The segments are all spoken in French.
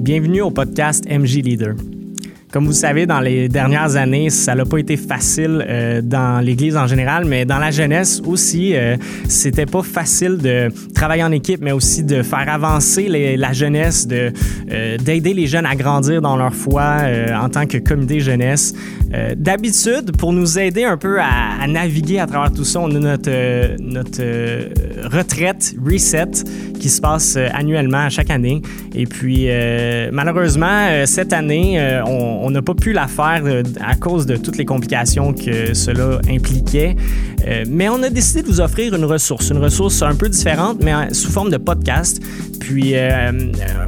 Bienvenue au podcast MJ Leader. Comme vous savez, dans les dernières années, ça n'a pas été facile euh, dans l'Église en général, mais dans la jeunesse aussi, euh, c'était pas facile de travailler en équipe, mais aussi de faire avancer la jeunesse, de euh, d'aider les jeunes à grandir dans leur foi euh, en tant que comité jeunesse. D'habitude, pour nous aider un peu à, à, naviguer à travers tout ça, on a notre notre retraite reset qui se passe annuellement à chaque année. Et puis malheureusement, cette année, on n'a pas pu la faire euh, à cause de toutes les complications que cela impliquait. Euh, mais on a décidé de vous offrir une ressource, une ressource un peu différente, mais sous forme de podcast. Puis, euh,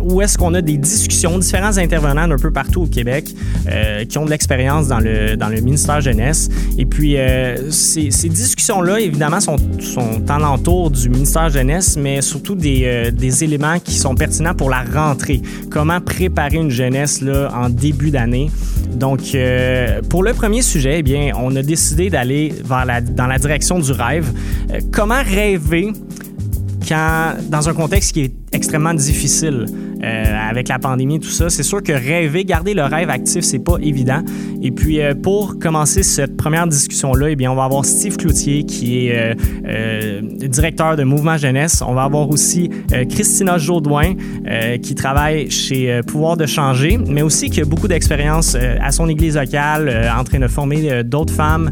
où est-ce qu'on a des discussions, différents intervenants d'un peu partout au Québec qui ont de l'expérience dans le, dans le ministère jeunesse. Et puis, ces, ces discussions-là, évidemment, sont, sont en entour du ministère jeunesse, mais surtout des, des éléments qui sont pertinents pour la rentrée. Comment préparer une jeunesse là, en début d'année? Donc, euh, pour le premier sujet, eh bien, on a décidé d'aller la, dans la direction du rêve. Euh, comment rêver quand, dans un contexte qui est extrêmement difficile? Euh, avec la pandémie tout ça. C'est sûr que rêver, garder le rêve actif, c'est pas évident. Et puis, euh, pour commencer cette première discussion-là, eh bien, on va avoir Steve Cloutier, qui est euh, euh directeur de Mouvement Jeunesse. On va avoir aussi Christina Jaudoin, qui travaille chez Pouvoir de changer, mais aussi qui a beaucoup d'expérience à son église locale, en train de former d'autres femmes,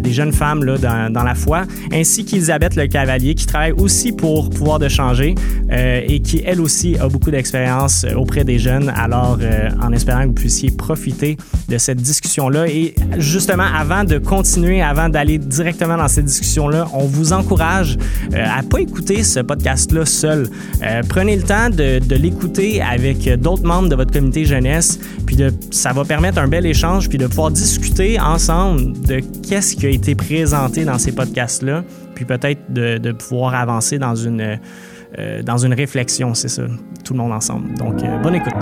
des jeunes femmes là, dans, la foi, ainsi qu'Elisabeth Le Cavalier, qui travaille aussi pour Pouvoir de changer et qui, elle aussi, a beaucoup d'expérience auprès des jeunes. Alors, euh, en espérant que vous puissiez profiter de cette discussion-là. Et justement, avant de continuer, avant d'aller directement dans cette discussion-là, on vous encourage euh, à pas écouter ce podcast-là seul. prenez le temps de, l'écouter avec d'autres membres de votre comité jeunesse, puis de, ça va permettre un bel échange, puis de pouvoir discuter ensemble de qu'est-ce qui a été présenté dans ces podcasts-là, puis peut-être de pouvoir avancer dans une euh, dans une réflexion, c'est ça, tout le monde ensemble. Donc, euh, bonne écoute.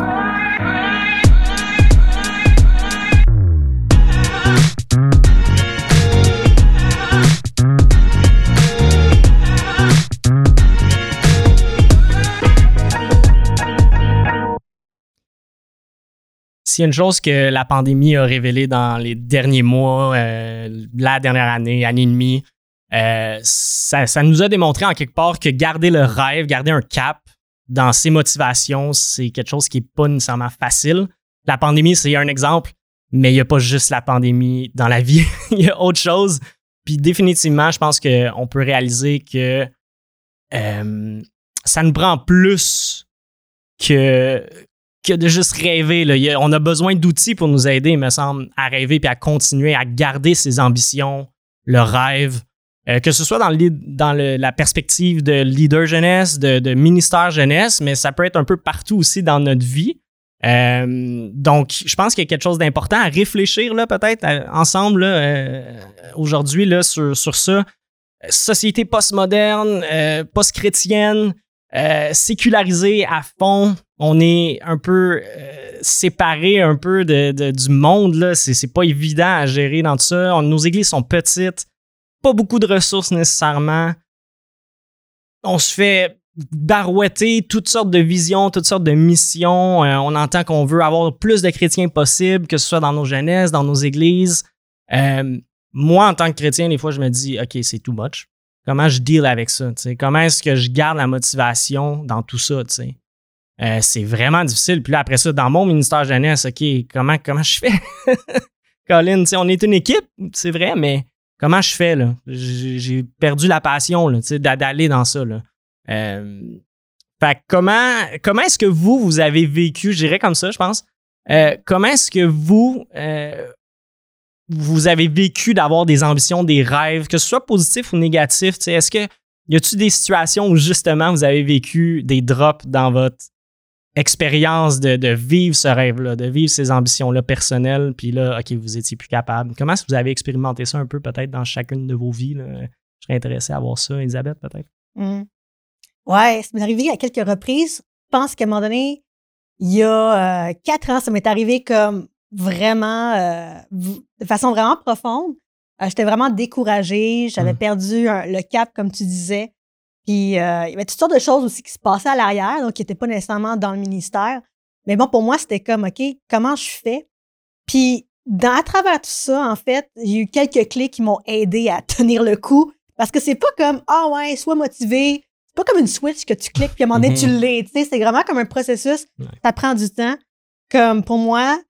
S'il y a une chose que la pandémie a révélée dans les derniers mois, euh, la dernière année, année et demie, euh, ça, nous a démontré en quelque part que garder le rêve, garder un cap dans ses motivations, c'est quelque chose qui n'est pas nécessairement facile. La pandémie, c'est un exemple, mais il n'y a pas juste la pandémie dans la vie. il y a autre chose. Puis définitivement, je pense qu'on peut réaliser que euh, ça nous prend plus que, que de juste rêver. On a besoin d'outils pour nous aider, il me semble, à rêver puis à continuer à garder ses ambitions, le rêve, euh, que ce soit dans, le, dans le, la perspective de leader jeunesse, de, de, ministère jeunesse, mais ça peut être un peu partout aussi dans notre vie. Euh, donc, je pense qu'il y a quelque chose d'important à réfléchir peut-être ensemble euh, aujourd'hui là sur, sur ça. Société postmoderne, post-chrétienne, sécularisée à fond. On est un peu séparé un peu de, du monde là. C'est pas évident à gérer dans tout ça. Nos églises sont petites pas beaucoup de ressources nécessairement. On se fait barouetter toutes sortes de visions, toutes sortes de missions. Euh, on entend qu'on veut avoir plus de chrétiens possible, que ce soit dans nos jeunesses, dans nos églises. Euh, moi, en tant que chrétien, des fois, je me dis, OK, c'est too much. Comment je deal avec ça? Comment est-ce que je garde la motivation dans tout ça? Euh, c'est vraiment difficile. Puis là, après ça, dans mon ministère jeunesse, OK, comment, comment je fais? Colin, on est une équipe, c'est vrai, mais comment je fais là? J'ai perdu la passion d'aller dans ça. Là. Euh, comment, comment est-ce que vous, vous avez vécu, je dirais comme ça, je pense. Euh, comment est-ce que vous, euh, vous avez vécu d'avoir des ambitions, des rêves, que ce soit positif ou négatif? Est-ce que y a-t-il des situations où justement vous avez vécu des drops dans votre expérience de, de, vivre ce rêve-là, de vivre ces ambitions-là personnelles, puis là, OK, vous étiez plus capable. Comment est-ce que vous avez expérimenté ça un peu peut-être dans chacune de vos vies? Là? Je serais intéressé à voir ça, Elisabeth, peut-être. Mmh. Ouais, ça m'est arrivé à quelques reprises. Je pense qu'à un moment donné, il y a euh, quatre ans, ça m'est arrivé comme vraiment, euh, de façon vraiment profonde. Euh, J'étais vraiment découragée, j'avais mmh. perdu un, le cap, comme tu disais. Puis euh, il y avait toutes sortes de choses aussi qui se passaient à l'arrière, donc qui n'étaient pas nécessairement dans le ministère. Mais bon, pour moi, c'était comme, OK, comment je fais? Puis, dans, à travers tout ça, en fait, j'ai eu quelques clés qui m'ont aidé à tenir le coup. Parce que c'est pas comme, ah ouais, sois motivé. C'est pas comme une switch que tu cliques, puis à un moment donné, tu Mhm. l'es. Tu sais, c'est vraiment comme un processus. Ça prend du temps. Comme pour moi,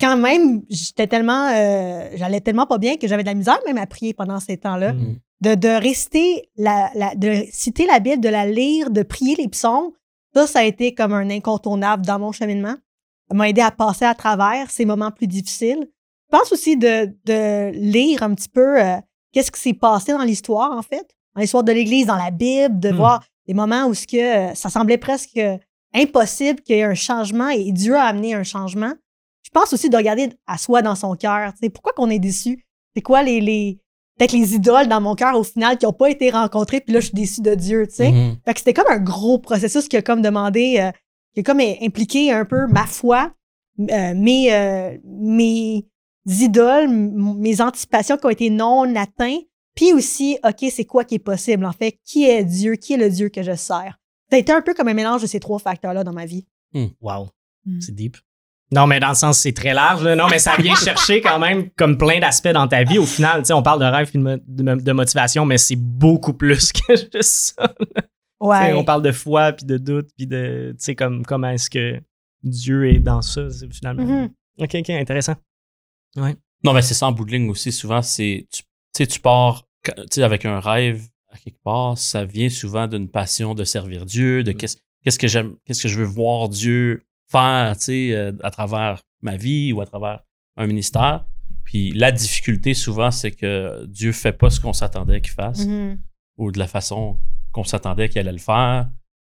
quand même, j'étais tellement, euh, j'allais tellement pas bien que j'avais de la misère même à prier pendant ces temps-là. Mm. De, de réciter, la, la- de citer la Bible, de la lire, de prier les psaumes, ça, ça a été comme un incontournable dans mon cheminement. Ça m'a aidé à passer à travers ces moments plus difficiles. Je pense aussi de, de lire un petit peu euh, qu'est-ce qui s'est passé dans l'histoire, en fait, dans l'histoire de l'Église, dans la Bible, de Hmm. voir des moments où ce que, euh, ça semblait presque impossible qu'il y ait un changement et Dieu a amené un changement. Je pense aussi de regarder à soi dans son cœur. Pourquoi qu'on est déçu? C'est quoi les, les peut-être les idoles dans mon cœur au final qui n'ont pas été rencontrées, puis là, je suis déçu de Dieu, tu sais. Mhm. Fait que c'était comme un gros processus qui a comme demandé, euh, qui a comme impliqué un peu ma foi, euh, mes, euh, mes idoles, m- mes anticipations qui ont été non atteintes, puis aussi, OK, c'est quoi qui est possible, en fait? Qui est Dieu? Qui est le Dieu que je sers? Ça a été un peu comme un mélange de ces trois facteurs-là dans ma vie. Wow. Mm. C'est deep. Non, mais dans le sens, c'est très large. là. Non, mais ça vient chercher quand même comme plein d'aspects dans ta vie. Au final, tu sais, on parle de rêve et de, mo- de- de motivation, mais c'est beaucoup plus que juste ça. Ouais. On parle de foi, puis de doute, puis de, tu sais, comme, comment est-ce que Dieu est dans ça, finalement. Mhm. OK, OK, intéressant. Non, mais c'est ça en bout de ligne aussi. Souvent, c'est. Tu tu sais, tu pars avec un rêve à quelque part, ça vient souvent d'une passion de servir Dieu, de Mm. qu'est-ce qu'est-ce que j'aime, qu'est-ce que je veux voir Dieu faire, tu sais, euh, à travers ma vie ou à travers un ministère. Puis la difficulté, souvent, c'est que Dieu fait pas ce qu'on s'attendait qu'il fasse Mhm. ou de la façon qu'on s'attendait qu'il allait le faire.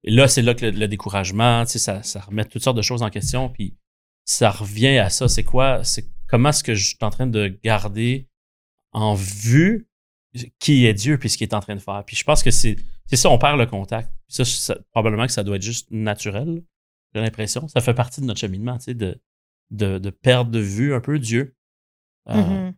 Et là, c'est là que le, le découragement, tu sais, ça, ça remet toutes sortes de choses en question. Puis ça revient à ça. C'est quoi? C'est comment est-ce que je suis en train de garder en vue qui est Dieu puis ce qu'il est en train de faire. Puis je pense que c'est c'est ça, on perd le contact. Ça, ça- probablement que ça doit être juste naturel, j'ai l'impression. Ça fait partie de notre cheminement, tu sais, de, de, de perdre de vue un peu Dieu. Euh, Mhm.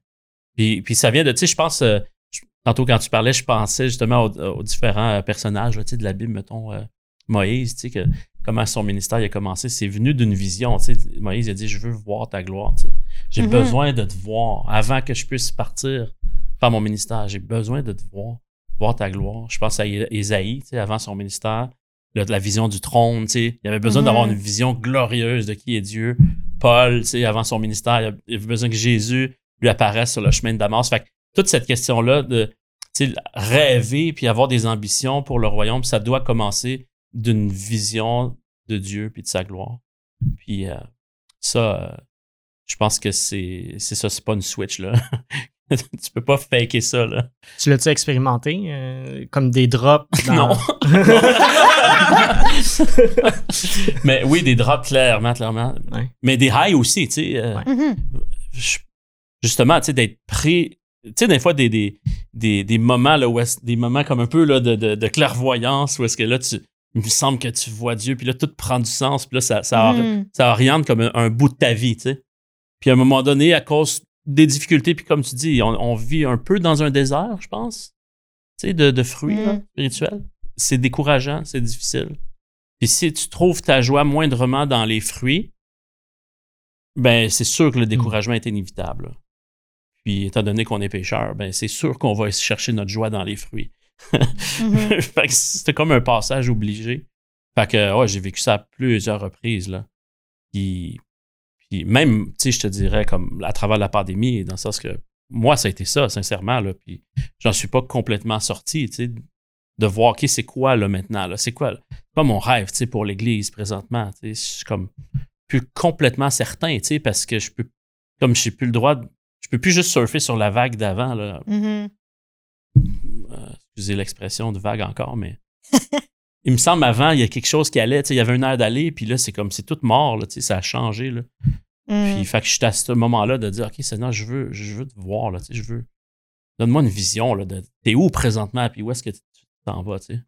puis, puis ça vient de, tu sais, je pense, euh, je- tantôt quand tu parlais, je pensais justement aux, aux différents euh, personnages tu sais, de la Bible, mettons, euh, Moïse, tu sais, que, comment son ministère il a commencé. C'est venu d'une vision, tu sais. Moïse a dit, je veux voir ta gloire, tu sais. J'ai Mhm. besoin de te voir avant que je puisse partir faire mon ministère. J'ai besoin de te voir, voir ta gloire. Je pense à Ésaïe, tu sais, avant son ministère, le- la vision du trône, tu sais. Il avait besoin Mhm. d'avoir une vision glorieuse de qui est Dieu. Paul, tu sais, avant son ministère, il avait besoin que Jésus lui apparaisse sur le chemin de Damas. Fait que toute cette question-là de rêver puis avoir des ambitions pour le royaume, ça doit commencer d'une vision de Dieu puis de sa gloire. Puis euh, ça, euh, je pense que c'est c'est ça, c'est pas une switch là. tu peux pas faker ça là. Tu l'as-tu expérimenté? euh, comme des drops? dans- Non. Mais oui, des drops clairement, clairement. Ouais. Mais des highs aussi, tu sais. euh, Ouais. Mhm. je- justement, tu sais, d'être pris. Tu sais, des fois, des, des, des, des moments, là, où est-ce- des moments comme un peu là, de, de, de clairvoyance, où est-ce que là, tu, il me semble que tu vois Dieu, puis là, tout prend du sens, puis là, ça, ça, Mhm. ça oriente comme un, un bout de ta vie, tu sais. Puis à un moment donné, à cause des difficultés, puis comme tu dis, on, on vit un peu dans un désert, je pense, tu sais, de, de fruits là, Mhm. spirituels. C'est décourageant, c'est difficile. Puis si tu trouves ta joie moindrement dans les fruits, ben c'est sûr que le découragement est inévitable. là. Puis étant donné qu'on est pécheur, ben c'est sûr qu'on va chercher notre joie dans les fruits. Fait que c'était comme un passage obligé. Fait que ouais, j'ai vécu ça à plusieurs reprises là. Puis, puis même, tu sais, je te dirais comme à travers la pandémie, dans le sens que moi ça a été ça, sincèrement là. Puis j'en suis pas complètement sorti, tu sais, de voir ok c'est quoi là maintenant là, c'est quoi, c'est quoi mon rêve, tu sais, pour l'Église présentement, tu sais, je suis comme plus complètement certain, tu sais, parce que je peux, comme j'ai plus le droit, de- je peux plus juste surfer sur la vague d'avant là. Mhm. Euh, excusez l'expression de vague encore, mais il me semble avant, il y a quelque chose qui allait, il y avait une air d'aller, puis là, c'est comme, c'est tout mort, là, tu sais, ça a changé, là. Mhm. Puis, fait que j'étais à ce moment-là de dire, OK, Seigneur, je veux, je veux te voir, là, tu sais, je veux. Donne-moi une vision, là, de t'es où présentement, puis où est-ce que tu t'en vas, tu sais?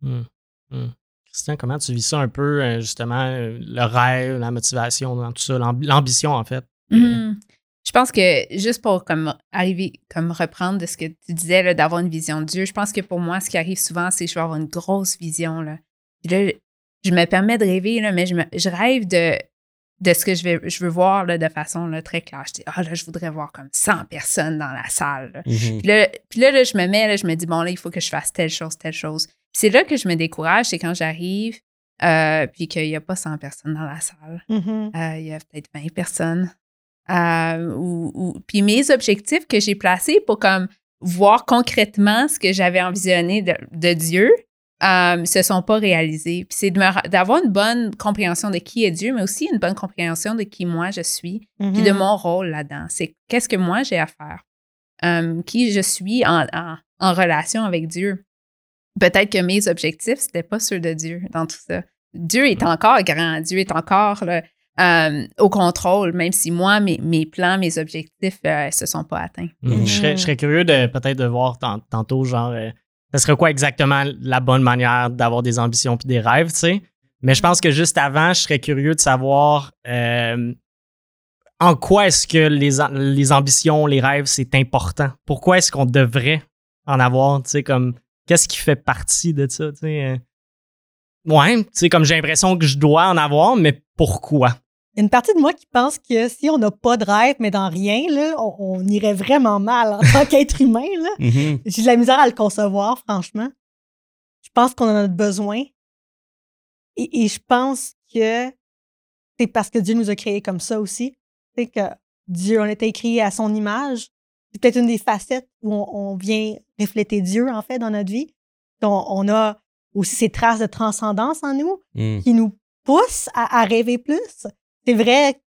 Hmm. Hmm. Christian, comment tu vis ça un peu, euh, justement, euh, le rêve, la motivation, dans tout ça, l'ambi- l'ambition, en fait? Je pense que juste pour comme arriver, comme reprendre de ce que tu disais, d'avoir une vision de Dieu, je pense que pour moi, ce qui arrive souvent, c'est que je vais avoir une grosse vision. Là. Puis là, je me permets de rêver, là, mais je, me- je rêve de de ce que je, vais, je veux voir là, de façon là, très claire. Je dis, ah là, je voudrais voir comme 100 personnes dans la salle. là. Mhm. Puis là, puis là, là, je me mets, là, je me dis, bon, là, il faut que je fasse telle chose, telle chose. Puis c'est là que je me décourage, c'est quand j'arrive, euh, puis qu'il n'y a pas 100 personnes dans la salle. Mhm. Euh, il y a peut-être 20 personnes. Euh, ou, ou- puis mes objectifs que j'ai placés pour comme voir concrètement ce que j'avais envisionné de, de Dieu euh, se sont pas réalisés. Puis c'est d'avoir une bonne compréhension de qui est Dieu, mais aussi une bonne compréhension de qui moi je suis, puis de Mhm. mon rôle là-dedans. C'est qu'est-ce que moi j'ai à faire, Euh, qui je suis en, en, en relation avec Dieu. Peut-être que mes objectifs, c'était pas ceux de Dieu dans tout ça. Dieu est encore grand, Dieu est encore là, euh, au contrôle, même si moi, mes, plans, mes objectifs ne se sont pas atteints. Mhm. Je, serais, curieux de peut-être de voir tant- tantôt, genre, euh, ce serait quoi exactement la bonne manière d'avoir des ambitions puis des rêves, tu sais? Mais je pense que juste avant, je serais curieux de savoir euh, en quoi est-ce que les, les ambitions, les rêves, c'est important? Pourquoi est-ce qu'on devrait en avoir, tu sais, comme, qu'est-ce qui fait partie de ça, tu sais. euh? Ouais, tu sais, comme j'ai l'impression que je dois en avoir, mais pourquoi? Il y a une partie de moi qui pense que si on n'a pas de rêve, mais dans rien, là, on, on irait vraiment mal en tant qu'être humain. Mhm. J'ai de la misère à le concevoir, franchement. Je pense qu'on en a besoin. Et, et je pense que c'est parce que Dieu nous a créés comme ça aussi. C'est que Dieu, on a été créés à son image. C'est peut-être une des facettes où on, on vient refléter Dieu, en fait, dans notre vie. On, on a aussi ces traces de transcendance en nous Mhm. qui nous poussent à, à rêver plus. C'est vrai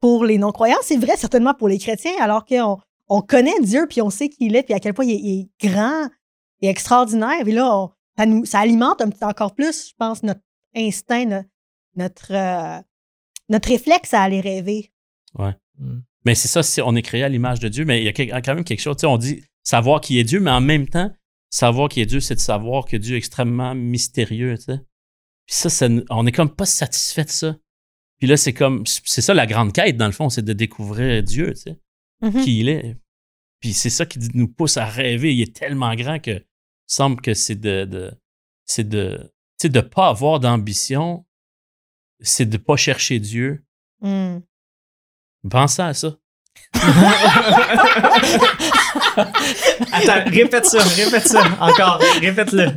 pour les non-croyants, c'est vrai certainement pour les chrétiens, alors qu'on on connaît Dieu, puis on sait qui il est, puis à quel point il est, il est grand et extraordinaire. Et là, on- ça, nous, ça alimente un petit encore plus, je pense, notre instinct, no- notre, euh, notre réflexe à aller rêver. Mais c'est ça, on est créé à l'image de Dieu, mais il y a quand même quelque chose. Tu sais, on dit savoir qui est Dieu, mais en même temps, savoir qui est Dieu, c'est de savoir que Dieu est extrêmement mystérieux. Tu sais. Puis ça, ça on est comme pas satisfait de ça. Puis là, c'est comme, c'est ça la grande quête, dans le fond, c'est de découvrir Dieu, tu sais, Mhm. qui il est. Puis c'est ça qui nous pousse à rêver. Il est tellement grand que il semble que c'est de, de c'est de, tu sais, de pas avoir d'ambition, c'est de pas chercher Dieu. Mm. Pensez à ça. Attends, répète ça, répète ça. Encore, répète-le.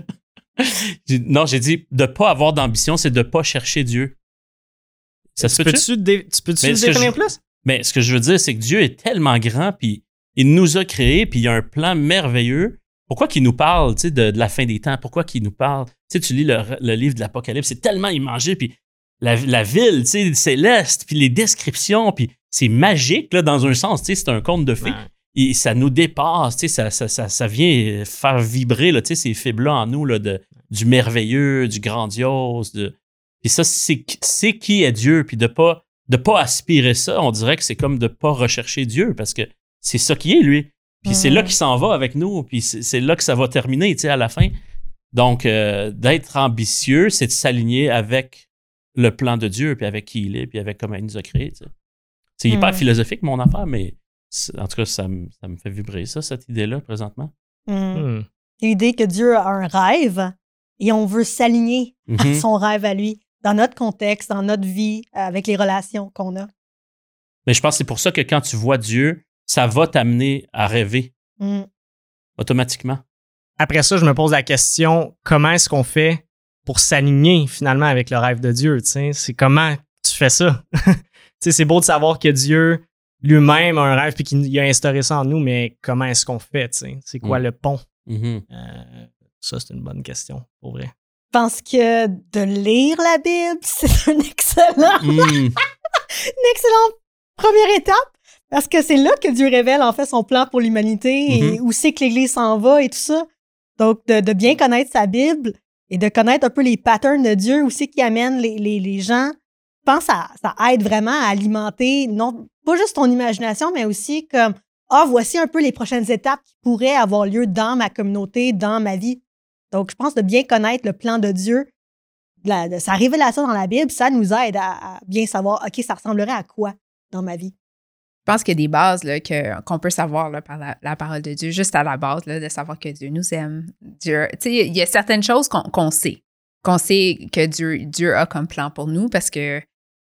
Non, j'ai dit de pas avoir d'ambition, c'est de pas chercher Dieu. Ça se Tu peut peux-tu dé- tu peux-tu Mais le définir je- plus? Mais ce que je veux dire, c'est que Dieu est tellement grand, puis il nous a créés, puis il y a un plan merveilleux. Pourquoi qu'il nous parle de, de la fin des temps? Pourquoi qu'il nous parle? Tu sais, tu lis le, le livre de l'Apocalypse, c'est tellement imagé, puis la, la ville, céleste, puis les descriptions, puis c'est magique, là, dans un sens, c'est un conte de fées. Ouais. Et ça nous dépasse, ça, ça, ça, ça vient faire vibrer, là, ces fibres-là en nous, là, de, du merveilleux, du grandiose. De... Puis ça, c'est qui est Dieu, puis de pas de pas aspirer ça, on dirait que c'est comme de pas rechercher Dieu, parce que c'est ça qui est, lui. Puis c'est là qu'il s'en va avec nous, puis c'est là que ça va terminer, tu sais, à la fin. Donc, euh, d'être ambitieux, c'est de s'aligner avec le plan de Dieu, puis avec qui il est, puis avec comment il nous a créés, tu sais. C'est hyper philosophique, mon affaire, mais c'est- en tout cas, ça me, ça me fait vibrer ça, cette idée-là, présentement. Mm. Hmm. L'idée que Dieu a un rêve et on veut s'aligner à Mhm. son rêve à lui, dans notre contexte, dans notre vie, avec les relations qu'on a. Mais je pense que c'est pour ça que quand tu vois Dieu, ça va t'amener à rêver Mm. automatiquement. Après ça, je me pose la question comment est-ce qu'on fait pour s'aligner finalement avec le rêve de Dieu? tu sais? C'est comment tu fais ça? Tu sais, c'est beau de savoir que Dieu lui-même a un rêve et qu'il a instauré ça en nous, mais comment est-ce qu'on fait? tu sais? C'est quoi Mm. le pont? Mhm. Euh, ça, c'est une bonne question, pour vrai. Je pense que de lire la Bible, c'est un excellent, Mm. une excellente première étape parce que c'est là que Dieu révèle en fait son plan pour l'humanité et où c'est que l'Église s'en va et tout ça. Donc, de, de bien connaître sa Bible et de connaître un peu les patterns de Dieu, où c'est qui amène les, les, les gens, je pense que ça, ça aide vraiment à alimenter, non pas juste ton imagination, mais aussi comme, ah, voici un peu les prochaines étapes qui pourraient avoir lieu dans ma communauté, dans ma vie. Donc, je pense de bien connaître le plan de Dieu, de, sa révélation dans la Bible, ça nous aide à, bien savoir, OK, ça ressemblerait à quoi dans ma vie? Je pense qu'il y a des bases qu'on peut savoir par la, parole de Dieu, juste à la base, là, de savoir que Dieu nous aime. Dieu, il y a certaines choses qu'on, qu'on sait, qu'on sait que Dieu, Dieu a comme plan pour nous parce que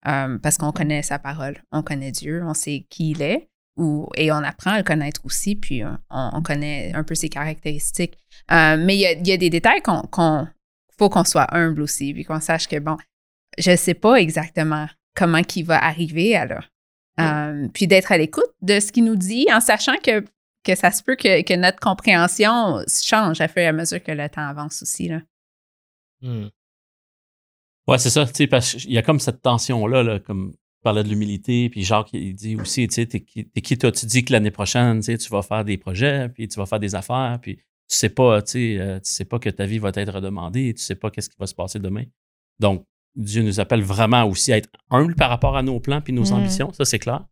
euh, parce qu'on connaît sa parole, on connaît Dieu, on sait qui il est, et on apprend à le connaître aussi, puis on, on connaît un peu ses caractéristiques. Euh, mais il y a, il y a des détails qu'on faut qu'on soit humble aussi, puis qu'on sache que, bon, je ne sais pas exactement comment qu'il va arriver à là. Euh, puis d'être à l'écoute de ce qu'il nous dit, en sachant que, que ça se peut que, que notre compréhension change à fur et à mesure que le temps avance aussi. Là. Hmm. Ouais, c'est ça, tu sais, parce qu'il y a comme cette tension-là, là, comme parlais de l'humilité, puis Jacques, il dit aussi, tu sais, t'es qui, t'es qui toi? Tu dis que l'année prochaine, tu sais, tu vas faire des projets, puis tu vas faire des affaires, puis tu sais pas, tu sais, euh, tu sais pas que ta vie va être redemandée, tu sais pas qu'est-ce qui va se passer demain. Donc, Dieu nous appelle vraiment aussi à être humble par rapport à nos plans puis nos Mm. ambitions, ça c'est clair.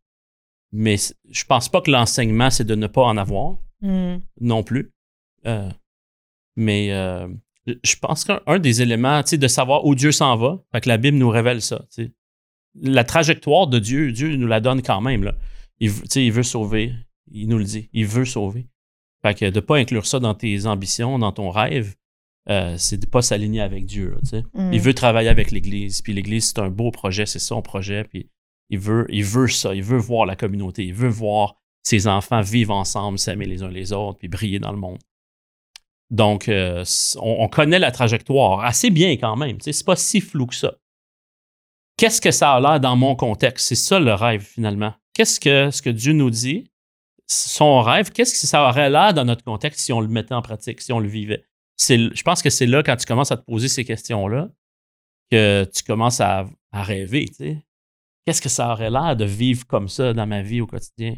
Mais je pense pas que l'enseignement, c'est de ne pas en avoir Hmm. non plus. Euh, mais euh, je pense qu'un un des éléments, tu sais, de savoir où Dieu s'en va, fait que la Bible nous révèle ça. tu sais. La trajectoire de Dieu, Dieu nous la donne quand même. Là. Il, veut- il sauver. Il nous le dit. Il veut sauver. Fait que de ne pas inclure ça dans tes ambitions, dans ton rêve, euh, c'est de pas s'aligner avec Dieu. là. Il veut travailler avec l'Église. Puis l'Église, c'est un beau projet, c'est son projet. Puis il veut, il veut ça. Il veut voir la communauté. Il veut voir ses enfants vivre ensemble, s'aimer les uns les autres, puis briller dans le monde. Donc, euh, on, on connaît la trajectoire assez bien quand même. C'est pas si flou que ça. Qu'est-ce que ça a l'air dans mon contexte? C'est ça le rêve finalement. Qu'est-ce que ce que Dieu nous dit? Son rêve, qu'est-ce que ça aurait l'air dans notre contexte si on le mettait en pratique, si on le vivait? Je pense que c'est là, quand tu commences à te poser ces questions-là, que tu commences à, rêver. Qu'est-ce que ça aurait l'air de vivre comme ça dans ma vie au quotidien?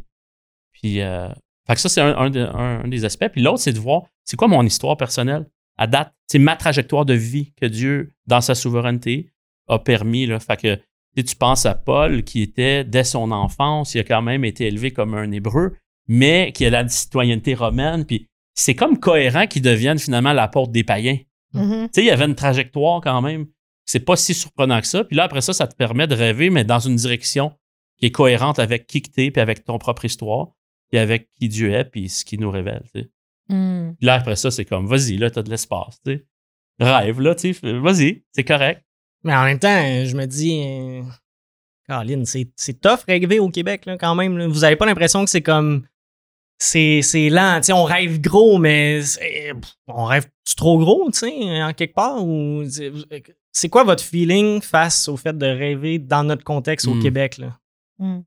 Puis, euh, fait que ça, c'est un- un des aspects. Puis l'autre, c'est de voir, c'est quoi mon histoire personnelle à date? C'est ma trajectoire de vie que Dieu, dans sa souveraineté, a permis. Là. Fait que tu sais, tu penses à Paul, qui était, dès son enfance, il a quand même été élevé comme un Hébreu, mais qui a la citoyenneté romaine. Puis c'est comme cohérent qu'il devienne finalement l'apôtre des païens. Mhm. Tu sais, il y avait une trajectoire quand même. C'est pas si surprenant que ça. Puis là, après ça, ça te permet de rêver, mais dans une direction qui est cohérente avec qui que t'es, puis avec ton propre histoire, puis avec qui Dieu est, puis ce qu'il nous révèle. tu sais. Hmm. Puis là, après ça, c'est comme, vas-y, là, t'as de l'espace. tu sais. Rêve, là, tu sais, vas-y, c'est correct. Mais en même temps, je me dis, euh, Caroline, c'est c'est tough rêver au Québec, là, quand même. là. Vous avez pas l'impression que c'est comme. C'est c'est lent. Tu sais, on rêve gros, mais on rêve trop gros, tu sais, en quelque part? Ou c'est- quoi votre feeling face au fait de rêver dans notre contexte au Hmm. Québec? Là? Hmm.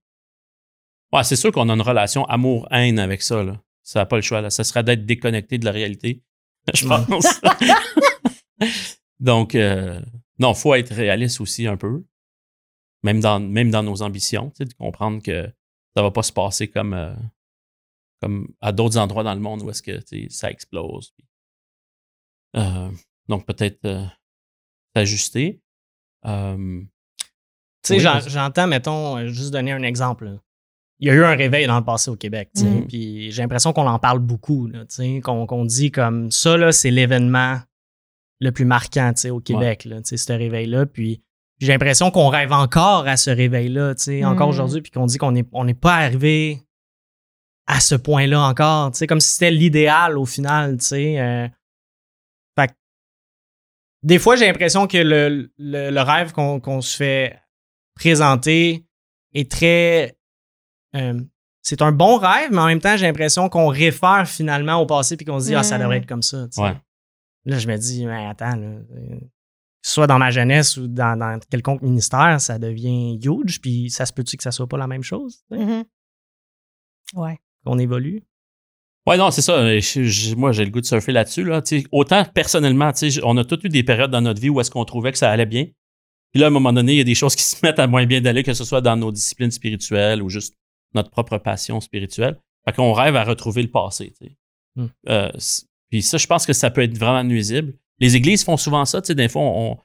Ouais, c'est sûr qu'on a une relation amour-haine avec ça, là. Ça n'a pas le choix, là. Ça serait d'être déconnecté de la réalité, je Ouais. pense. Donc, euh, non, faut être réaliste aussi un peu. Même dans, même dans nos ambitions, de comprendre que ça va pas se passer comme, euh, comme à d'autres endroits dans le monde où est-ce que ça explose. euh, donc, peut-être euh, s'ajuster. Euh, Tu sais, Oui, j'entends, mettons, juste donner un exemple. là. Il y a eu un réveil dans le passé au Québec, Mhm. puis j'ai l'impression qu'on en parle beaucoup, qu'on qu'on dit comme ça, là, c'est l'événement le plus marquant, tu sais, au Québec, là, tu sais, ce réveil-là, puis j'ai l'impression qu'on rêve encore à ce réveil-là, tu sais, encore Mhm. aujourd'hui, puis qu'on dit qu'on n'est on n'est pas arrivé à ce point-là encore, tu sais, comme si c'était l'idéal au final, tu sais. euh. Fait que des fois, j'ai l'impression que le, le- le rêve qu'on qu'on se fait présenter est très. euh, c'est un bon rêve, mais en même temps, j'ai l'impression qu'on réfère finalement au passé puis qu'on se dit, ah, ça Mm. devrait être comme ça. tu sais. Ouais. Là, je me dis, mais attends, là, euh, que ce soit dans ma jeunesse ou dans, dans quelconque ministère, ça devient huge, puis ça se peut-tu que ça soit pas la même chose, Mhm. Ouais. qu'on évolue? Ouais, non, c'est ça. Je- je- moi, j'ai le goût de surfer là-dessus. Là. Autant personnellement, on a tous eu des périodes dans notre vie où est-ce qu'on trouvait que ça allait bien. Puis là, à un moment donné, il y a des choses qui se mettent à moins bien d'aller, que ce soit dans nos disciplines spirituelles ou juste notre propre passion spirituelle. Fait qu'on rêve à retrouver le passé. Hmm. Euh, puis ça, je pense que ça peut être vraiment nuisible. Les églises font souvent ça. Tu sais, des fois, on, on-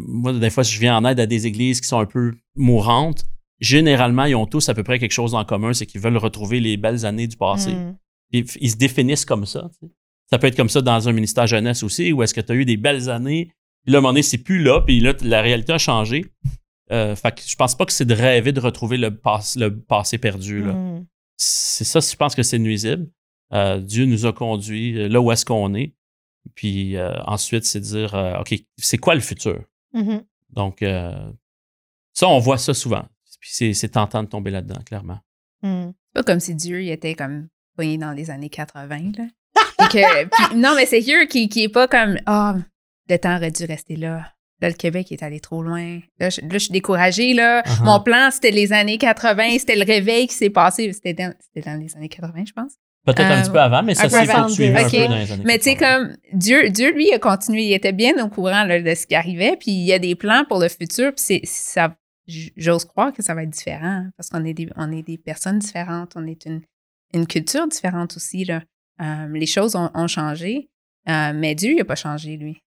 moi, des fois, je viens en aide à des églises qui sont un peu mourantes. Généralement, ils ont tous à peu près quelque chose en commun, c'est qu'ils veulent retrouver les belles années du passé. Hmm. Ils, ils se définissent comme ça. tu sais. Ça peut être comme ça dans un ministère jeunesse aussi, où est-ce que tu as eu des belles années, puis là, à un moment donné, c'est plus là, puis là, la réalité a changé. Euh, fait que je pense pas que c'est de rêver de retrouver le passé perdu. là. Hmm. C'est ça, je pense que c'est nuisible. Euh, Dieu nous a conduits euh, là où est-ce qu'on est. Puis euh, ensuite, c'est dire, euh, OK, c'est quoi le futur? Mhm. Donc, euh, Ça, on voit ça souvent. Puis c'est, c'est tentant de tomber là-dedans, clairement. C'est pas comme si Dieu il était comme poigné dans les années 80. Là. Et que- puis- non, mais c'est Dieu qui, qui est pas comme Ah, le temps aurait dû rester là. Là, le Québec est allé trop loin. Là, je, là, je suis découragée. Là. Uh-huh. Mon plan, c'était les années 80. C'était le réveil qui s'est passé. C'était dans, c'était dans les années 80, je pense. Peut-être un Euh, petit peu avant, mais ça s'est poursuivi un peu dans les années Mais tu sais, 80. comme Dieu, Dieu, lui, a continué. Il était bien au courant là, de ce qui arrivait. Puis il y a des plans pour le futur. Puis c'est, ça, j'ose croire que ça va être différent hein, parce qu'on est des, on est des personnes différentes. On est une, une culture différente aussi. Là. Euh, les choses ont, ont changé. Euh, mais Dieu, il n'a pas changé, lui.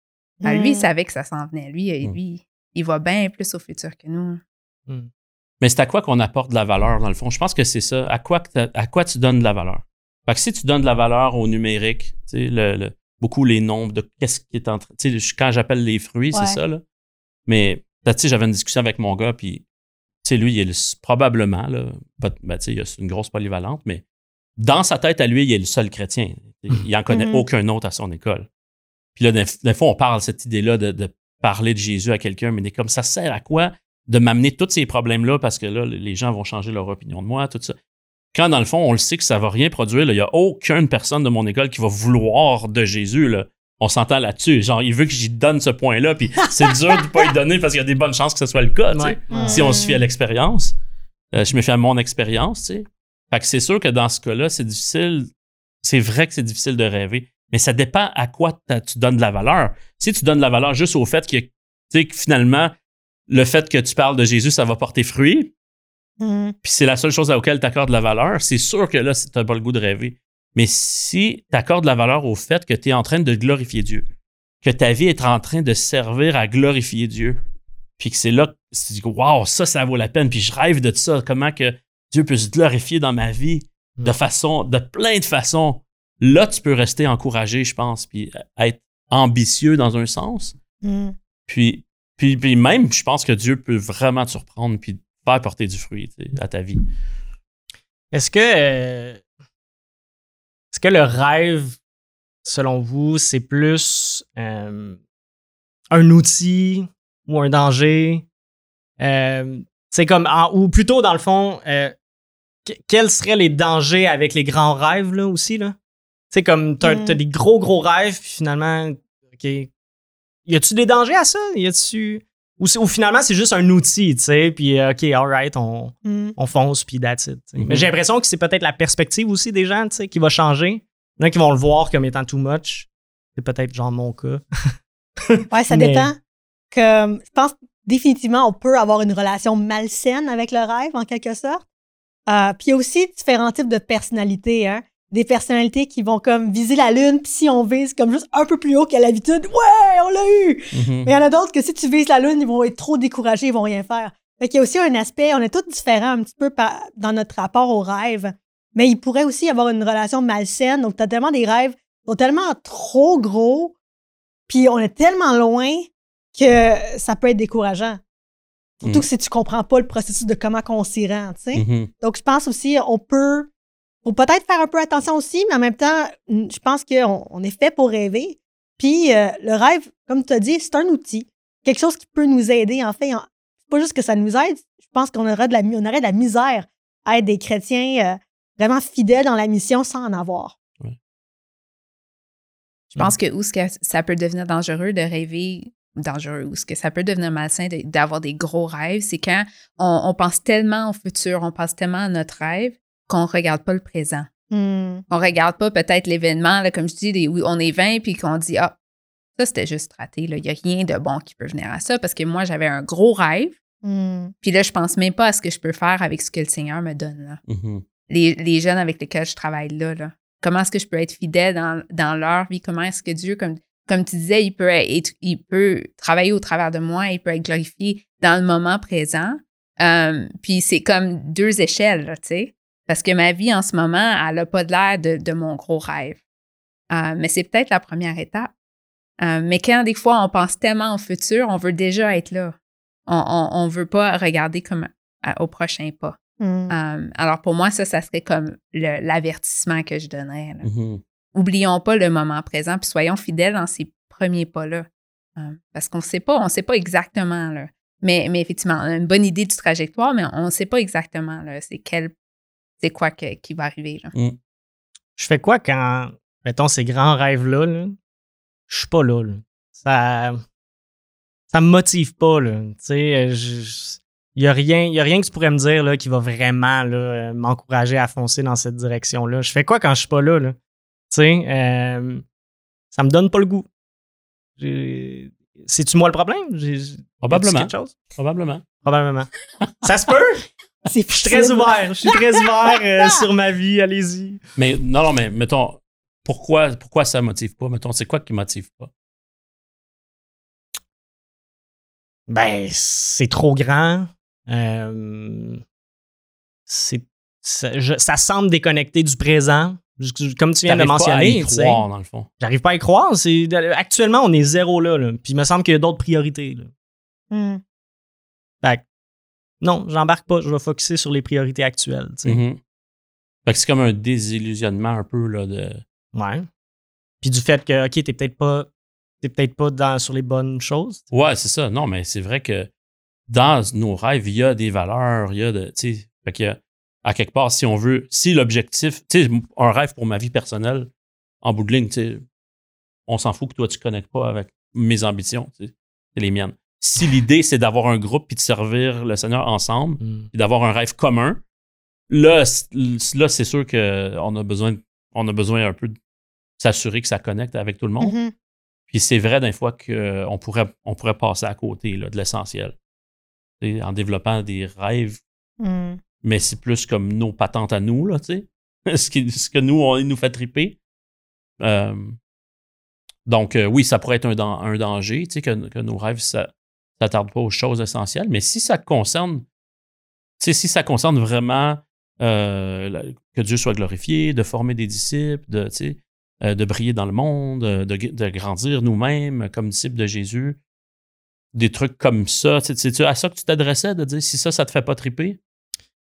Ah, lui, il Hmm. savait que ça s'en venait. Lui, euh, Mm. lui, il voit bien plus au futur que nous. Mais c'est à quoi qu'on apporte de la valeur, dans le fond? Je pense que c'est ça. À quoi, que t'as- à quoi tu donnes de la valeur? Fait que si tu donnes de la valeur au numérique, le, le- beaucoup les nombres de qu'est-ce qui est en train. Tu sais, je- quand j'appelle les fruits, Ouais. c'est ça, là. Mais, tu sais, j'avais une discussion avec mon gars, puis, tu sais, lui, il est le- probablement, là, ben, tu sais, il a une grosse polyvalente, mais dans sa tête à lui, il est le seul chrétien. Il en connaît Mhm. aucun autre à son école. Puis là, des, fois, on parle de cette idée-là de, de parler de Jésus à quelqu'un, mais comme ça sert à quoi de m'amener tous ces problèmes-là parce que là, les gens vont changer leur opinion de moi, tout ça. Quand dans le fond, on le sait que ça va rien produire, il n'y a aucune personne de mon école qui va vouloir de Jésus. Là. On s'entend là-dessus. Genre, il veut que j'y donne ce point-là, puis c'est dur de pas y donner parce qu'il y a des bonnes chances que ce soit le cas. Ouais. Si on se fie à l'expérience, euh, je me fie à mon expérience, tu sais. Fait que c'est sûr que dans ce cas-là, c'est difficile. C'est vrai que c'est difficile de rêver, mais ça dépend à quoi tu donnes de la valeur. Si tu donnes de la valeur juste au fait que finalement, le fait que tu parles de Jésus, ça va porter fruit, Hmm. puis c'est la seule chose à laquelle tu accordes la valeur, c'est sûr que là, tu n'as pas le goût de rêver. Mais si tu accordes la valeur au fait que tu es en train de glorifier Dieu, que ta vie est en train de servir à glorifier Dieu, puis que c'est là que tu dis, waouh, ça, ça vaut la peine, puis je rêve de ça, comment que Dieu peut se glorifier dans ma vie de Mm. façon, de plein de façons. Là, tu peux rester encouragé, je pense, puis être ambitieux dans un sens. Hmm. Puis, puis, puis même, je pense que Dieu peut vraiment te surprendre puis faire porter du fruit à ta vie. Est-ce que, euh, est-ce que le rêve, selon vous, c'est plus euh, un outil ou un danger? Euh, c'est comme, en- ou plutôt dans le fond, euh, que- quels seraient les dangers avec les grands rêves là aussi là? C'est comme t'as Mm. t'as des gros gros rêves puis finalement, ok, y a-tu des dangers à ça? Y a-tu ou, finalement c'est juste un outil, tu sais, puis euh, ok, alright, on Hmm. on fonce puis that's it. Mais j'ai l'impression que c'est peut-être la perspective aussi des gens, tu sais, qui va changer. Il y en a qui vont le voir comme étant too much. C'est peut-être genre mon cas. Ouais, ça Mais- dépend. Que, je pense définitivement, on peut avoir une relation malsaine avec le rêve, en quelque sorte. Euh, puis il y a aussi différents types de personnalités. Hein? Des personnalités qui vont comme viser la lune, puis si on vise comme juste un peu plus haut qu'à l'habitude, ouais, on l'a eu! Mhm. Mais il y en a d'autres que si tu vises la lune, ils vont être trop découragés, ils vont rien faire. Fait qu'il y a aussi un aspect, on est tous différents un petit peu par- dans notre rapport au rêve. Mais il pourrait aussi y avoir une relation malsaine. Donc, tu as tellement des rêves sont tellement trop gros, puis on est tellement loin que ça peut être décourageant. Surtout Mm. que si tu comprends pas le processus de comment on s'y rend, tu sais. Mhm. Donc, je pense aussi, on peut. Faut peut-être faire un peu attention aussi, mais en même temps, je pense qu'on on est fait pour rêver. Puis, euh, le rêve, comme tu as dit, c'est un outil. Quelque chose qui peut nous aider. En fait, en- c'est pas juste que ça nous aide. Je pense qu'on aurait de la, on aurait de la misère à être des chrétiens euh, vraiment fidèles dans la mission sans en avoir. Je pense que où ce que ça peut devenir dangereux de rêver, dangereux, ou ce que ça peut devenir malsain de- d'avoir des gros rêves, c'est quand on, on pense tellement au futur, on pense tellement à notre rêve qu'on regarde pas le présent. Hmm. On regarde pas peut-être l'événement, là, comme je dis, des- où on est 20 puis qu'on dit Ah, ça c'était juste raté, là. il n'y a rien de bon qui peut venir à ça parce que moi j'avais un gros rêve, Hmm. puis là je pense même pas à ce que je peux faire avec ce que le Seigneur me donne. Là. Mhm. Les, les jeunes avec lesquels je travaille là, là. comment est-ce que je peux être fidèle dans, dans leur vie? Comment est-ce que Dieu, comme, comme tu disais, il peut, être, il peut travailler au travers de moi, il peut être glorifié dans le moment présent. Euh, puis c'est comme deux échelles, tu sais. Parce que ma vie en ce moment, elle n'a pas de l'air de, de mon gros rêve. Euh, mais c'est peut-être la première étape. Euh, mais quand des fois on pense tellement au futur, on veut déjà être là. On ne veut pas regarder comme à- au prochain pas. Euh, alors pour moi, ça, ça serait comme le- l'avertissement que je donnerais. Mhm. Oublions pas le moment présent, puis soyons fidèles dans ces premiers pas-là. Euh, parce qu'on ne sait pas, on sait pas exactement là, Mais, mais effectivement, on a une bonne idée du trajectoire, mais on ne sait pas exactement là, c'est quel c'est quoi que- qui va arriver. Là. Je fais quoi quand, mettons, ces grands rêves-là, là, je suis pas là, là. Ça, ça me motive pas, là. Tu sais, il y a rien, y a rien que tu pourrais me dire, là, qui va vraiment, là, m'encourager à foncer dans cette direction-là. Je fais quoi quand je suis pas là, là? Tu sais, euh, ça me donne pas le goût. J'ai- C'est-tu moi le problème? J'ai- Probablement. quelque chose? Probablement. Probablement. ça se peut? C'est Je suis très ouvert. Je suis très ouvert euh, sur ma vie. Allez-y. Mais non, non, mais mettons, pourquoi, pourquoi ça motive pas? Mettons, c'est quoi qui motive pas? Ben, c'est trop grand. Euh, c'est, ça, je- ça semble déconnecté du présent. Comme tu viens de le T'arrives pas à mentionner, y croire, dans le fond. j'arrive pas à y croire. C'est, actuellement, on est zéro là, là. Puis il me semble qu'il y a d'autres priorités. Là. Hmm. Fait que, non, j'embarque pas. Je vais focuser sur les priorités actuelles. Mhm. Fait que c'est comme un désillusionnement un peu là, de. Ouais. Puis du fait que, OK, t'es peut-être pas, t'es peut-être pas dans, sur les bonnes choses. Ouais, c'est ça. Non, mais c'est vrai que dans nos rêves, il y a des valeurs, il y a de. Fait a- à quelque part, si on veut, si l'objectif, tu sais, un rêve pour ma vie personnelle, en bout de ligne, tu sais, on s'en fout que toi, tu ne connectes pas avec mes ambitions, tu sais, c'est les miennes. Si l'idée, c'est d'avoir un groupe puis de servir le Seigneur ensemble, Mm. puis d'avoir un rêve commun, là, là c'est sûr qu'on a besoin, on a besoin un peu de s'assurer que ça connecte avec tout le monde. Mhm. Puis c'est vrai des fois qu'on pourrait, on pourrait passer à côté là, de l'essentiel. En développant des rêves, Hmm. mais c'est plus comme nos patentes à nous, là, tu sais. ce, qui, ce que nous, on il nous fait triper. Euh, donc, euh, oui, ça pourrait être un, un danger, tu sais, que, que nos rêves ne s'attardent pas aux choses essentielles. Mais si ça concerne, si ça concerne vraiment euh, que Dieu soit glorifié, de former des disciples, de, euh, de briller dans le monde, euh, de, grandir nous-mêmes comme disciples de Jésus, des trucs comme ça, c'est-tu à ça que tu t'adressais, de dire si ça, ça te fait pas triper?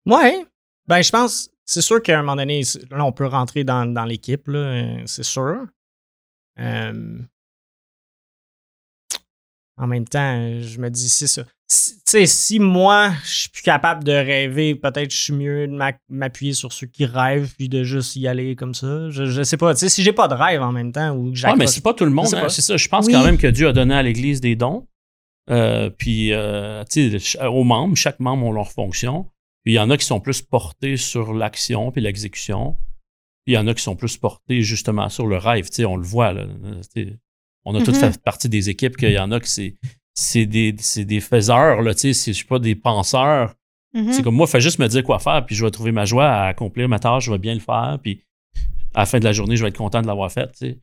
Ouais. Ben, je pense, c'est sûr qu'à un moment donné, c'est- là, on peut rentrer dans, l'équipe, c'est sûr. En même temps, euh, je me dis, c'est ça. Si- Tu sais, si moi, je suis plus capable de rêver, peut-être je suis mieux de m'appuyer sur ceux qui rêvent puis de juste y aller comme ça. Je, je sais pas. Tu sais, si j'ai pas de rêve en même temps ou que Ouais, mais c'est pas tout le monde. Je sais hein. pas. C'est ça. Je pense Oui. quand même que Dieu a donné à l'Église des dons. Euh, puis, euh, tu sais, ch- aux membres, chaque membre a leur fonction. Puis, il y en a qui sont plus portés sur l'action puis l'exécution. Puis, il y en a qui sont plus portés justement sur le rêve. Tu sais, on le voit. Là. On a tous Mhm. fait partie des équipes qu'il y en a qui c'est, c'est, des, c'est des faiseurs. Là, tu sais, je sais pas, des penseurs. Mhm. C'est comme moi, fais juste me dire quoi faire, puis je vais trouver ma joie à accomplir ma tâche, je vais bien le faire, puis à la fin de la journée, je vais être content de l'avoir fait, tu sais.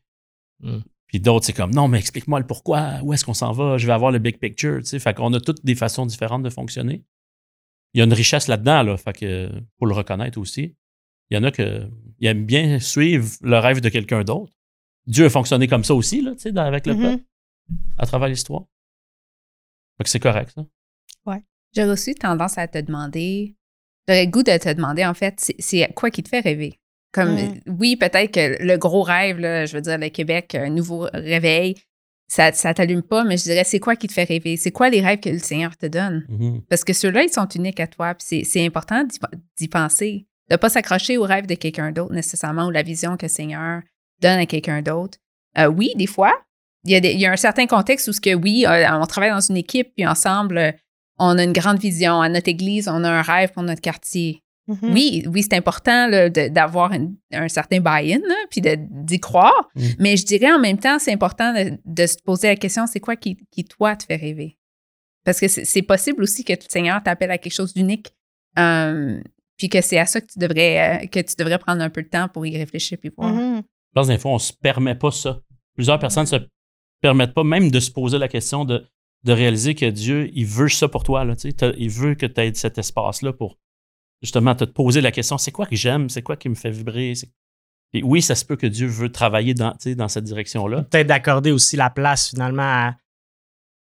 Mm. Puis d'autres, c'est comme, non, mais explique-moi le pourquoi, où est-ce qu'on s'en va, je vais avoir le big picture, tu sais. Fait qu'on a toutes des façons différentes de fonctionner. Il y a une richesse là-dedans, là, fait que faut le reconnaître aussi. Il y en a que ils aiment bien suivre le rêve de quelqu'un d'autre. Dieu a fonctionné comme ça aussi, là, tu sais, dans- avec le Mhm. peuple, à travers l'histoire. Fait que c'est correct, ça. J'aurais aussi tendance à te demander, j'aurais le goût de te demander, en fait, c'est- quoi qui te fait rêver? Comme, Mm. oui, peut-être que le gros rêve, là, je veux dire, le Québec, un nouveau réveil, ça, ça t'allume pas, mais je dirais, c'est quoi qui te fait rêver? C'est quoi les rêves que le Seigneur te donne? Mhm. Parce que ceux-là, ils sont uniques à toi, puis c'est- c'est important d'y penser, de ne pas s'accrocher au rêve de quelqu'un d'autre nécessairement ou la vision que le Seigneur donne à quelqu'un d'autre. Euh, oui, des fois, il y, a des- il y a un certain contexte où ce que oui, euh, on travaille dans une équipe, puis ensemble, euh, on a une grande vision. À notre église, on a un rêve pour notre quartier. Mhm. Oui, oui, c'est important là, de- d'avoir un certain buy-in, là, puis de- d'y croire. Mm. Mais je dirais en même temps, c'est important de, de se poser la question, c'est quoi qui, qui, toi, te fait rêver? Parce que c'est c'est possible aussi que le Seigneur t'appelle à quelque chose d'unique, euh, puis que c'est à ça que tu, devrais, euh, que tu devrais prendre un peu de temps pour y réfléchir puis voir. Mhm. Des fois, on se permet pas ça. Plusieurs personnes se permettent pas même de se poser la question de, de réaliser que Dieu, il veut ça pour toi. Là, il veut que tu aies cet espace-là pour justement te poser la question c'est quoi que j'aime C'est quoi qui me fait vibrer Et oui, ça se peut que Dieu veut travailler dans, tu sais, dans cette direction-là. peut-être d'accorder aussi la place finalement à.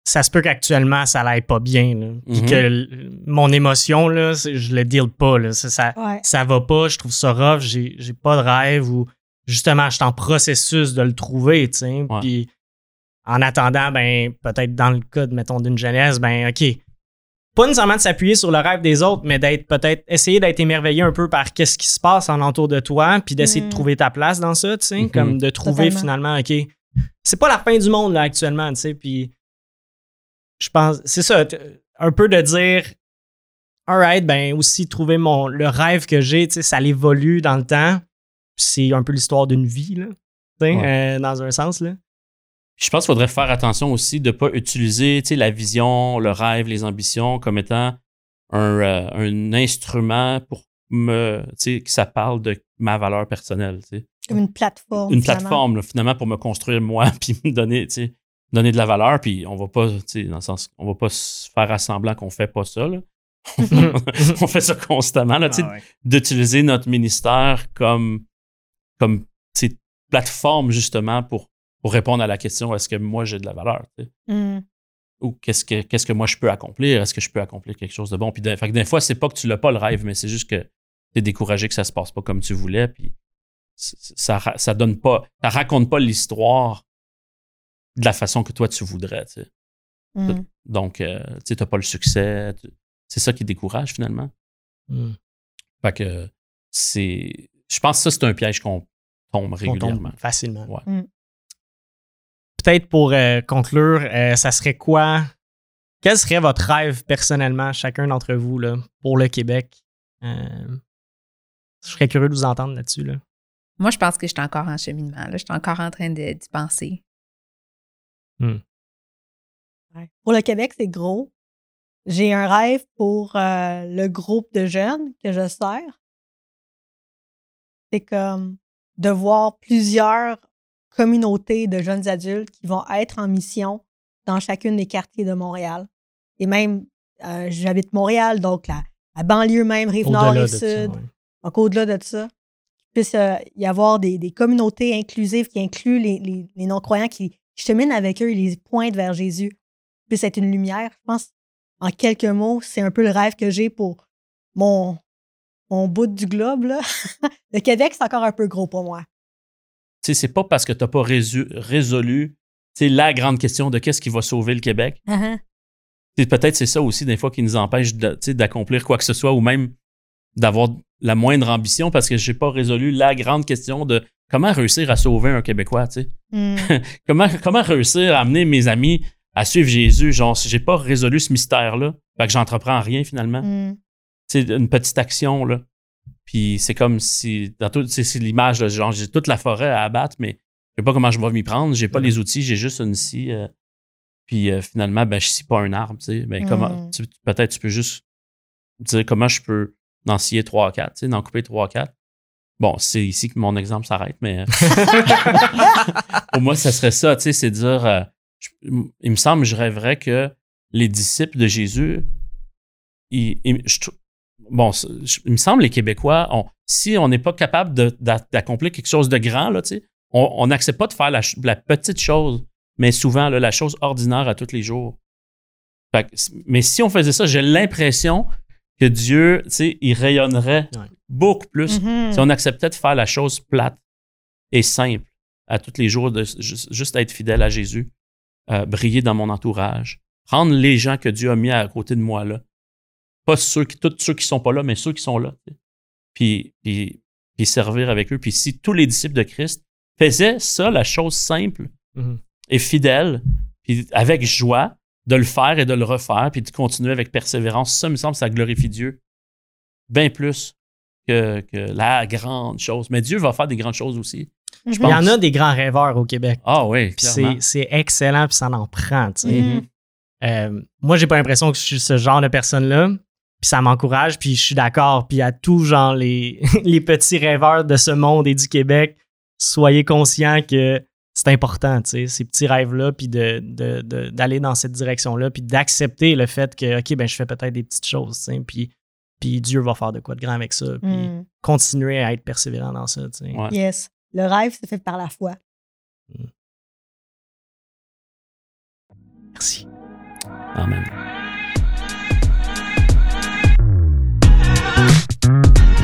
Ça se peut qu'actuellement, ça l'aille pas bien. là. Puis Mhm. que mon émotion, là, je le deal pas. Là. Ça, ça, Ouais. ça va pas, je trouve ça rough, j'ai, j'ai pas de rêve ou justement, je suis en processus de le trouver. tu sais. Ouais. Puis en attendant, ben, peut-être dans le cas, de, mettons, d'une jeunesse, ben, OK, pas nécessairement de s'appuyer sur le rêve des autres, mais d'être peut-être, essayer d'être émerveillé un peu par qu'est-ce qui se passe en entour de toi, puis d'essayer Mm. de trouver ta place dans ça, tu sais, Mhm. comme de trouver Totalement. finalement, OK, c'est pas la fin du monde, là, actuellement, tu sais, puis je pense, c'est ça, un peu de dire, alright, ben aussi trouver mon, le rêve que j'ai, tu sais, ça évolue dans le temps, c'est un peu l'histoire d'une vie, là, tu sais, Ouais. euh, dans un sens, là. Je pense qu'il faudrait faire attention aussi de ne pas utiliser tu sais, la vision, le rêve, les ambitions comme étant un, euh, un instrument pour me. Tu sais, que ça parle de ma valeur personnelle. tu sais. Comme une plateforme. Une finalement. plateforme, là, finalement, pour me construire moi, puis me donner, tu sais, donner de la valeur. Puis on va pas, tu sais, dans le sens, on va pas se faire à semblant qu'on fait pas ça. Là. on fait ça constamment, là, tu sais, Ah ouais. d'utiliser notre ministère comme, comme tu sais, plateforme justement pour, pour répondre à la question est-ce que moi j'ai de la valeur tu sais? Mm. ou qu'est-ce que qu'est-ce que moi je peux accomplir? Est-ce que je peux accomplir quelque chose de bon? Puis des, fait que des fois c'est pas que tu l'as pas le rêve mais c'est juste que tu es découragé que ça se passe pas comme tu voulais puis ça ça donne pas ça raconte pas l'histoire de la façon que toi tu voudrais tu sais. Mm. donc euh, tu sais t'as pas le succès c'est ça qui décourage finalement Mm. fait que c'est je pense que ça c'est un piège qu'on tombe On régulièrement tombe facilement. Ouais. Mm. Peut-être pour euh, conclure, euh, ça serait quoi? Quel serait votre rêve personnellement, chacun d'entre vous, là, pour le Québec? Euh, je serais curieux de vous entendre là-dessus. Là. Moi, je pense que je suis encore en cheminement. là. Je suis encore en train de- d'y penser. Ouais. Pour le Québec, c'est gros. J'ai un rêve pour euh, le groupe de jeunes que je sers. C'est comme de voir plusieurs communautés de jeunes adultes qui vont être en mission dans chacune des quartiers de Montréal. Et même, euh, j'habite Montréal, donc la, la banlieue même, Rive-Nord, Rive-Sud. ouais. Donc, au-delà de ça, qu'il puisse euh, y avoir des, des communautés inclusives qui incluent les, les- les non-croyants, qui, cheminent avec eux et les pointent vers Jésus, puisse être une lumière. Je pense, en quelques mots, c'est un peu le rêve que j'ai pour mon, mon bout du globe. Là. le Québec, c'est encore un peu gros pour moi. tu sais, c'est pas parce que tu n'as pas résu- résolu la grande question de qu'est-ce qui va sauver le Québec. Uh-huh. Peut-être c'est ça aussi, des fois, qui nous empêche d'accomplir quoi que ce soit ou même d'avoir la moindre ambition parce que j'ai pas résolu la grande question de comment réussir à sauver un Québécois. tu sais. Mm. Comment, comment réussir à amener mes amis à suivre Jésus? Genre, j'ai pas résolu ce mystère-là, fait que j'entreprends rien finalement. Mm. C'est une petite action, là. Puis c'est comme si, dans tout, tu sais, c'est l'image, là, genre, j'ai toute la forêt à abattre, mais je sais pas comment je vais m'y prendre, j'ai pas les outils, j'ai juste une scie. euh, puis euh, finalement, ben, je scie pas un arbre, tu sais. Ben, comment, Mhm. tu- peut-être tu peux juste dire comment je peux en scier 3 4, tu sais, d'en couper 3 4. Bon, c'est ici que mon exemple s'arrête, mais euh, pour moi, ça serait ça, tu sais, c'est dire, euh, je- il me semble, je rêverais que les disciples de Jésus, ils- ils- je trou- bon, je- il me semble, les Québécois, on- si on n'est pas capable d'accomplir quelque chose de grand, là, tu sais, on n'accepte pas de faire la, petite chose, mais souvent là, la chose ordinaire à tous les jours. Fait que c- mais si on faisait ça, j'ai l'impression que Dieu, tu sais, il rayonnerait Ouais. beaucoup plus Mhm. si on acceptait de faire la chose plate et simple à tous les jours, de juste, juste être fidèle à Jésus, euh, briller dans mon entourage, prendre les gens que Dieu a mis à côté de moi là, pas ceux qui, tous ceux qui sont pas là, mais ceux qui sont là, puis, puis, puis servir avec eux. Puis si tous les disciples de Christ faisaient ça, la chose simple Mhm. et fidèle, puis avec joie, de le faire et de le refaire, puis de continuer avec persévérance, ça me semble, ça glorifie Dieu bien plus que, que la grande chose. Mais Dieu va faire des grandes choses aussi. Mhm. Il y en a des grands rêveurs au Québec. Ah oui, c'est, c'est excellent, puis ça en prend. tu sais. Mhm. Euh, moi, j'ai pas l'impression que je suis ce genre de personne-là. Puis ça m'encourage, puis je suis d'accord. Puis à tous, genre, les, les petits rêveurs de ce monde et du Québec, soyez conscients que c'est important, tu sais, ces petits rêves-là, puis de, de- de- d'aller dans cette direction-là, puis d'accepter le fait que, OK, ben je fais peut-être des petites choses, tu sais, puis, puis Dieu va faire de quoi de grand avec ça, puis Mm. continuer à être persévérant dans ça, tu sais. Ouais. Yes. Le rêve, c'est fait par la foi. Merci. Amen. Thank you.